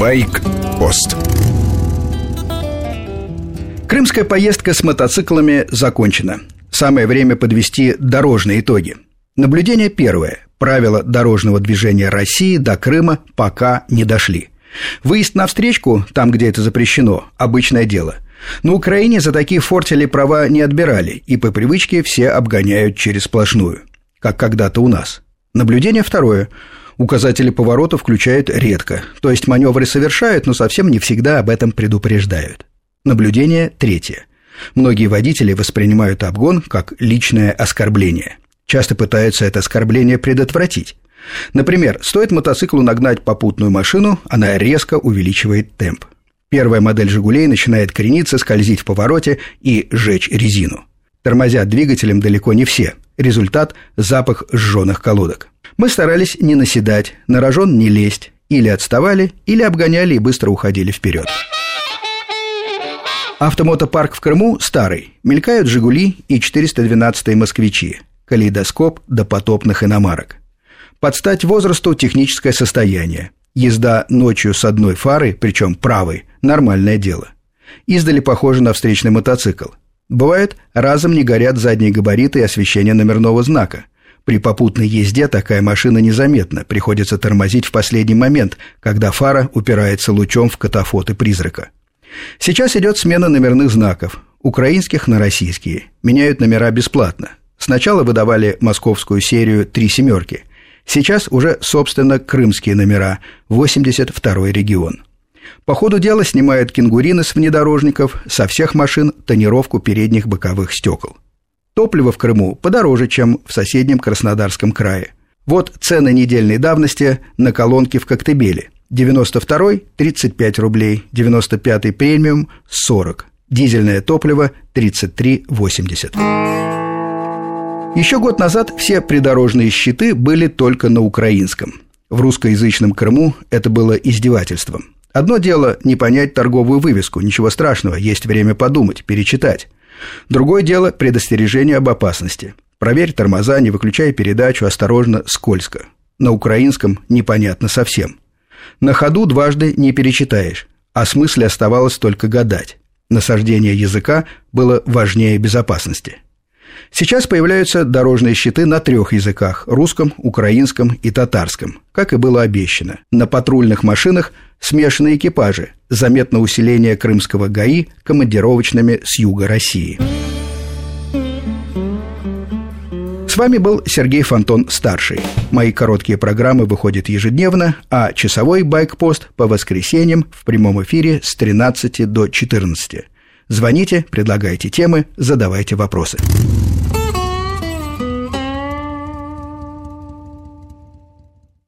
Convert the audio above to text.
Байк-пост Крымская поездка с мотоциклами закончена. Самое время подвести дорожные итоги. Наблюдение первое. Правила дорожного движения России до Крыма пока не дошли. Выезд на встречку, там, где это запрещено, обычное дело. На Украине за такие фортели права не отбирали, и по привычке все обгоняют через сплошную, как когда-то у нас. Наблюдение второе. Указатели поворота включают редко, то есть маневры совершают, но совсем не всегда об этом предупреждают. Наблюдение третье. Многие водители воспринимают обгон как личное оскорбление. Часто пытаются это оскорбление предотвратить. Например, стоит мотоциклу нагнать попутную машину, она резко увеличивает темп. Первая модель «Жигулей» начинает крениться, скользить в повороте и жечь резину. Тормозят двигателем далеко не все. Результат – запах сжженных колодок. Мы старались не наседать, на рожон не лезть. Или отставали, или обгоняли и быстро уходили вперед. Автомотопарк в Крыму старый. Мелькают «Жигули» и 412-е «Москвичи». Калейдоскоп допотопных иномарок. Под стать возрасту техническое состояние. Езда ночью с одной фарой, причем правой, нормальное дело. Издали похоже на встречный мотоцикл. Бывает, разом не горят задние габариты и освещение номерного знака. При попутной езде такая машина незаметна, приходится тормозить в последний момент, когда фара упирается лучом в катафоты призрака. Сейчас идет смена номерных знаков, украинских на российские. Меняют номера бесплатно. Сначала выдавали московскую серию «Три семерки». Сейчас уже, собственно, крымские номера, 82-й регион. По ходу дела снимают кенгурины с внедорожников, со всех машин тонировку передних боковых стекол. Топливо в Крыму подороже, чем в соседнем Краснодарском крае. Вот цены недельной давности на колонки в Коктебеле – 92-й – 35 рублей, 95-й премиум – 40, дизельное топливо – 33,80. Еще год назад все придорожные щиты были только на украинском. В русскоязычном Крыму это было издевательством. Одно дело не понять торговую вывеску, ничего страшного, есть время подумать, перечитать. Другое дело – предостережение об опасности. Проверь тормоза, не выключай передачу, осторожно, скользко. На украинском непонятно совсем. На ходу дважды не перечитаешь, а смысле оставалось только гадать. Насаждение языка было важнее безопасности. Сейчас появляются дорожные щиты на трех языках – русском, украинском и татарском, как и было обещано. На патрульных машинах смешанные экипажи, заметно усиление крымского ГАИ командировочными с юга России – с вами был Сергей Фонтон старший. Мои короткие программы выходят ежедневно, а часовой байк-пост по воскресеньям в прямом эфире с 13 до 14. Звоните, предлагайте темы, задавайте вопросы.